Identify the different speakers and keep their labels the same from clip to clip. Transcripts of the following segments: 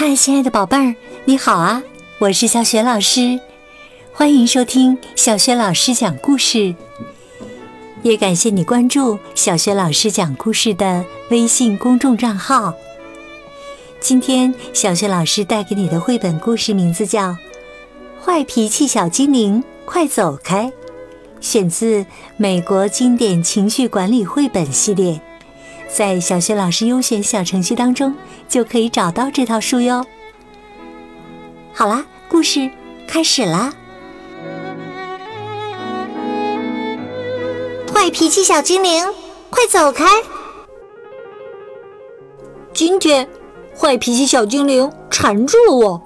Speaker 1: 嗨，亲爱的宝贝儿，你好啊！我是小雪老师，欢迎收听小雪老师讲故事。也感谢你关注小雪老师讲故事的微信公众账号。今天小雪老师带给你的绘本故事名字叫《坏脾气小精灵快走开》，选自美国经典情绪管理绘本系列。在小学老师优选小程序当中，就可以找到这套书哟。好啦，故事开始啦！
Speaker 2: 坏脾气小精灵，快走开！
Speaker 3: 今天，坏脾气小精灵缠住了我，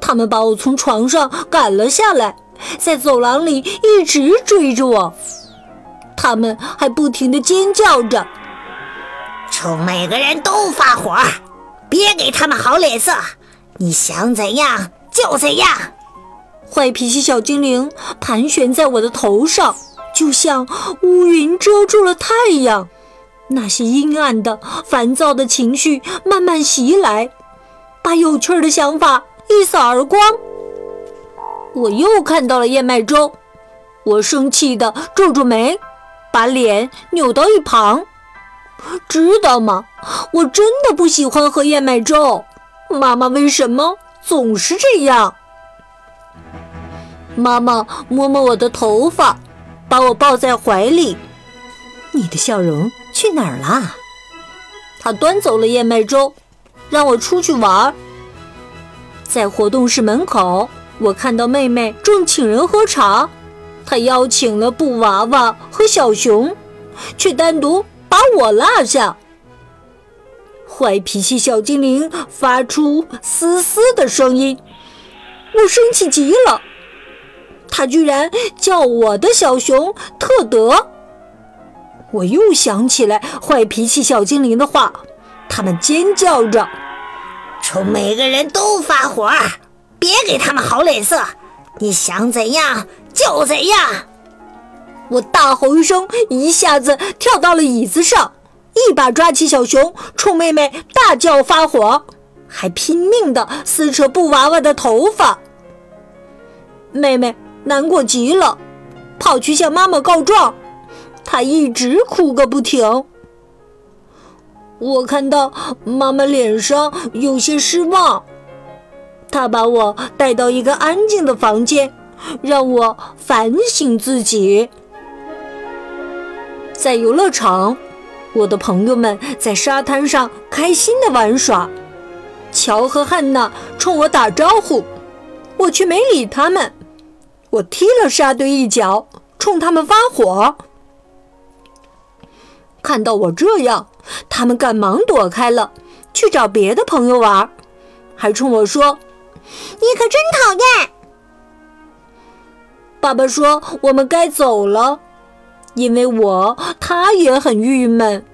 Speaker 3: 他们把我从床上赶了下来，在走廊里一直追着我，他们还不停的尖叫着。
Speaker 2: 冲每个人都发火，别给他们好脸色！你想怎样就怎样。
Speaker 3: 坏脾气小精灵盘旋在我的头上，就像乌云遮住了太阳。那些阴暗的、烦躁的情绪慢慢袭来，把有趣的想法一扫而光。我又看到了燕麦粥，我生气地皱皱眉，把脸扭到一旁。知道吗？我真的不喜欢喝燕麦粥。妈妈为什么总是这样？妈妈摸摸我的头发，把我抱在怀里。
Speaker 1: 你的笑容去哪儿啦？
Speaker 3: 她端走了燕麦粥，让我出去玩。在活动室门口，我看到妹妹正请人喝茶，她邀请了布娃娃和小熊，却单独。把我落下！坏脾气小精灵发出嘶嘶的声音，我生气极了。他居然叫我的小熊特德！我又想起来坏脾气小精灵的话，他们尖叫着，
Speaker 2: 冲每个人都发火，别给他们好脸色！你想怎样就怎样。
Speaker 3: 我大吼一声，一下子跳到了椅子上，一把抓起小熊，冲妹妹大叫发火，还拼命地撕扯布娃娃的头发。妹妹难过极了，跑去向妈妈告状，她一直哭个不停。我看到妈妈脸上有些失望，她把我带到一个安静的房间，让我反省自己。在游乐场，我的朋友们在沙滩上开心的玩耍。乔和汉娜冲我打招呼，我却没理他们。我踢了沙堆一脚，冲他们发火。看到我这样，他们赶忙躲开了，去找别的朋友玩，还冲我说：“
Speaker 2: 你可真讨厌！”
Speaker 3: 爸爸说：“我们该走了。”因为我，他也很郁闷。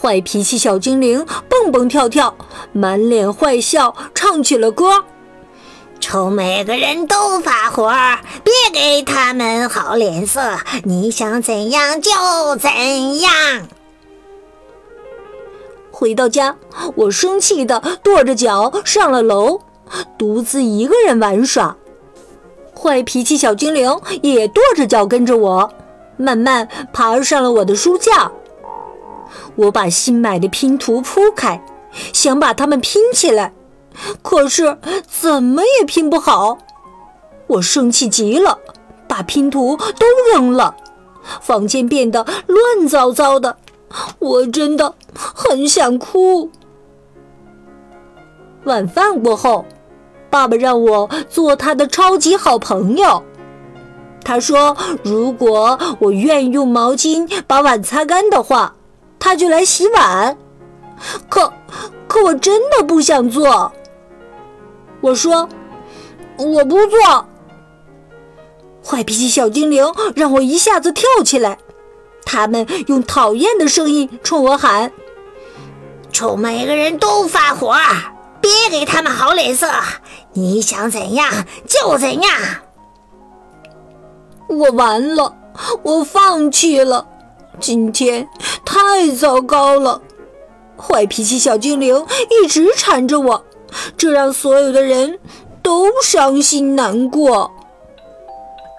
Speaker 3: 坏脾气小精灵蹦蹦跳跳，满脸坏笑，唱起了歌：“
Speaker 2: 瞅每个人都发火，别给他们好脸色，你想怎样就怎样。”
Speaker 3: 回到家，我生气的跺着脚上了楼，独自一个人玩耍。坏脾气小精灵也跺着脚跟着我，慢慢爬上了我的书架。我把新买的拼图铺开，想把它们拼起来，可是怎么也拼不好。我生气极了，把拼图都扔了，房间变得乱糟糟的，我真的很想哭。晚饭过后。爸爸让我做他的超级好朋友。他说，如果我愿意用毛巾把碗擦干的话，他就来洗碗。可，可我真的不想做。我说，我不做。坏脾气小精灵让我一下子跳起来，他们用讨厌的声音冲我喊：“
Speaker 2: 冲每个人都发火。”别给他们好脸色，你想怎样就怎样。
Speaker 3: 我完了，我放弃了，今天太糟糕了。坏脾气小精灵一直缠着我，这让所有的人都伤心难过。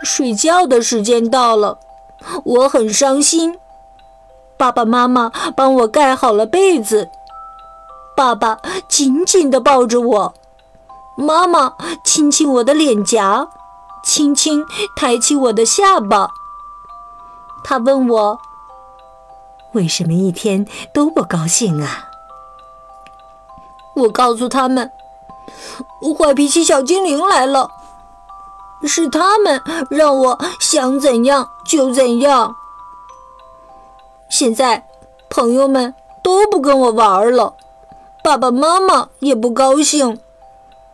Speaker 3: 睡觉的时间到了，我很伤心。爸爸妈妈帮我盖好了被子，爸爸紧紧地抱着我，妈妈亲亲我的脸颊，轻轻抬起我的下巴。他问我：“
Speaker 1: 为什么一天都不高兴啊？”
Speaker 3: 我告诉他们：“坏脾气小精灵来了。”是他们让我想怎样就怎样。现在朋友们都不跟我玩了，爸爸妈妈也不高兴，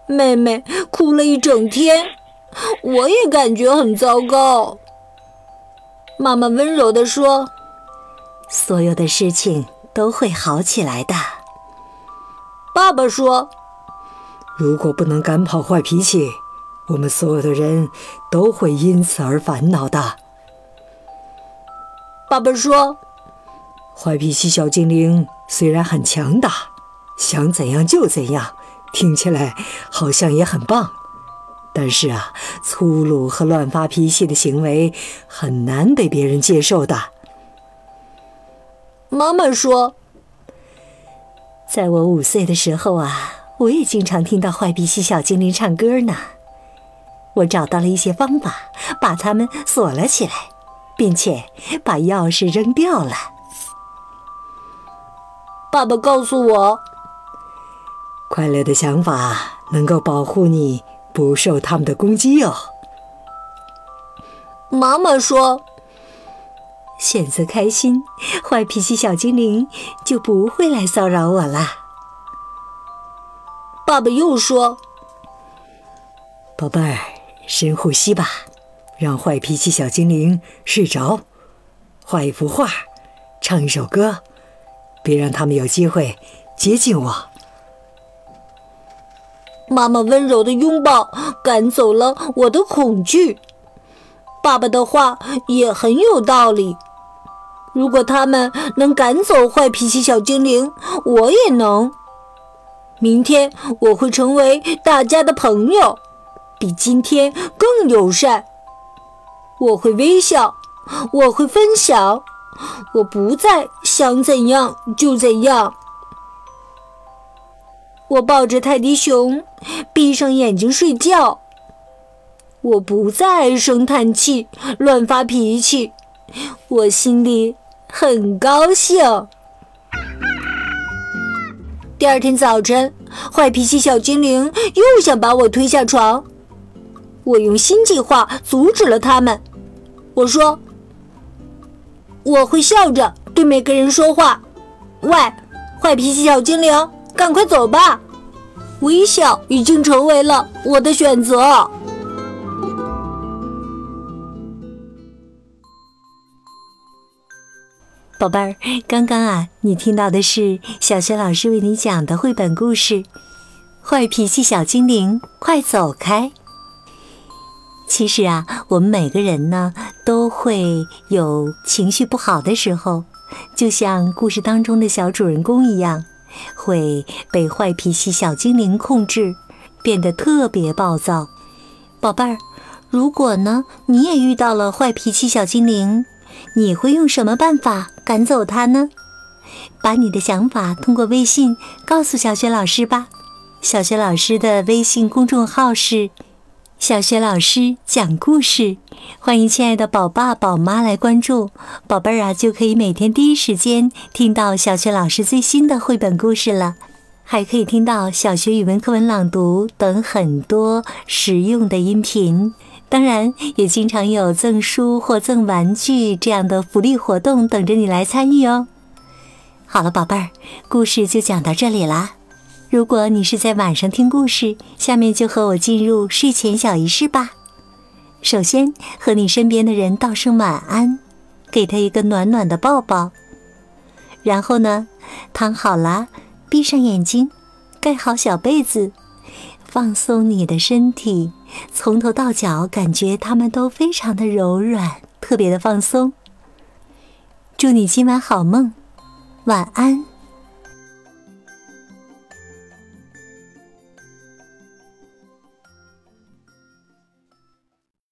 Speaker 3: 妹妹哭了一整天，我也感觉很糟糕。妈妈温柔地说：“
Speaker 1: 所有的事情都会好起来的。”
Speaker 3: 爸爸说：“
Speaker 4: 如果不能赶跑坏脾气。”我们所有的人都会因此而烦恼的。
Speaker 3: 爸爸说：“
Speaker 4: 坏脾气小精灵虽然很强大，想怎样就怎样，听起来好像也很棒，但是啊，粗鲁和乱发脾气的行为很难被别人接受的。”
Speaker 3: 妈妈说：“
Speaker 1: 在我五岁的时候啊，我也经常听到坏脾气小精灵唱歌呢。”我找到了一些方法，把它们锁了起来，并且把钥匙扔掉了。
Speaker 3: 爸爸告诉我，
Speaker 4: 快乐的想法能够保护你不受他们的攻击哦。
Speaker 3: 妈妈说，
Speaker 1: 选择开心，坏脾气小精灵就不会来骚扰我啦。
Speaker 3: 爸爸又说，
Speaker 4: 宝贝儿。深呼吸吧，让坏脾气小精灵睡着，画一幅画，唱一首歌，别让他们有机会接近我。
Speaker 3: 妈妈温柔的拥抱赶走了我的恐惧。爸爸的话也很有道理。如果他们能赶走坏脾气小精灵，我也能。明天我会成为大家的朋友。比今天更友善。我会微笑，我会分享，我不再想怎样就怎样。我抱着泰迪熊，闭上眼睛睡觉。我不再唉声叹气、乱发脾气，我心里很高兴。第二天早晨，坏脾气小精灵又想把我推下床。我用新计划阻止了他们。我说：“我会笑着对每个人说话。”喂，坏脾气小精灵，赶快走吧！微笑已经成为了我的选择。
Speaker 1: 宝贝儿，刚刚啊，你听到的是小学老师为你讲的绘本故事《坏脾气小精灵》，快走开！其实啊，我们每个人呢都会有情绪不好的时候，就像故事当中的小主人公一样，会被坏脾气小精灵控制，变得特别暴躁。宝贝儿，如果呢你也遇到了坏脾气小精灵，你会用什么办法赶走它呢？把你的想法通过微信告诉小雪老师吧。小雪老师的微信公众号是。小学老师讲故事，欢迎亲爱的宝爸宝妈来关注，宝贝儿啊就可以每天第一时间听到小学老师最新的绘本故事了，还可以听到小学语文课文朗读等很多实用的音频，当然也经常有赠书或赠玩具这样的福利活动等着你来参与哦。好了，宝贝儿，故事就讲到这里啦。如果你是在晚上听故事，下面就和我进入睡前小仪式吧。首先，和你身边的人道声晚安，给他一个暖暖的抱抱。然后呢，躺好了，闭上眼睛，盖好小被子，放松你的身体，从头到脚感觉它们都非常的柔软，特别的放松。祝你今晚好梦，晚安。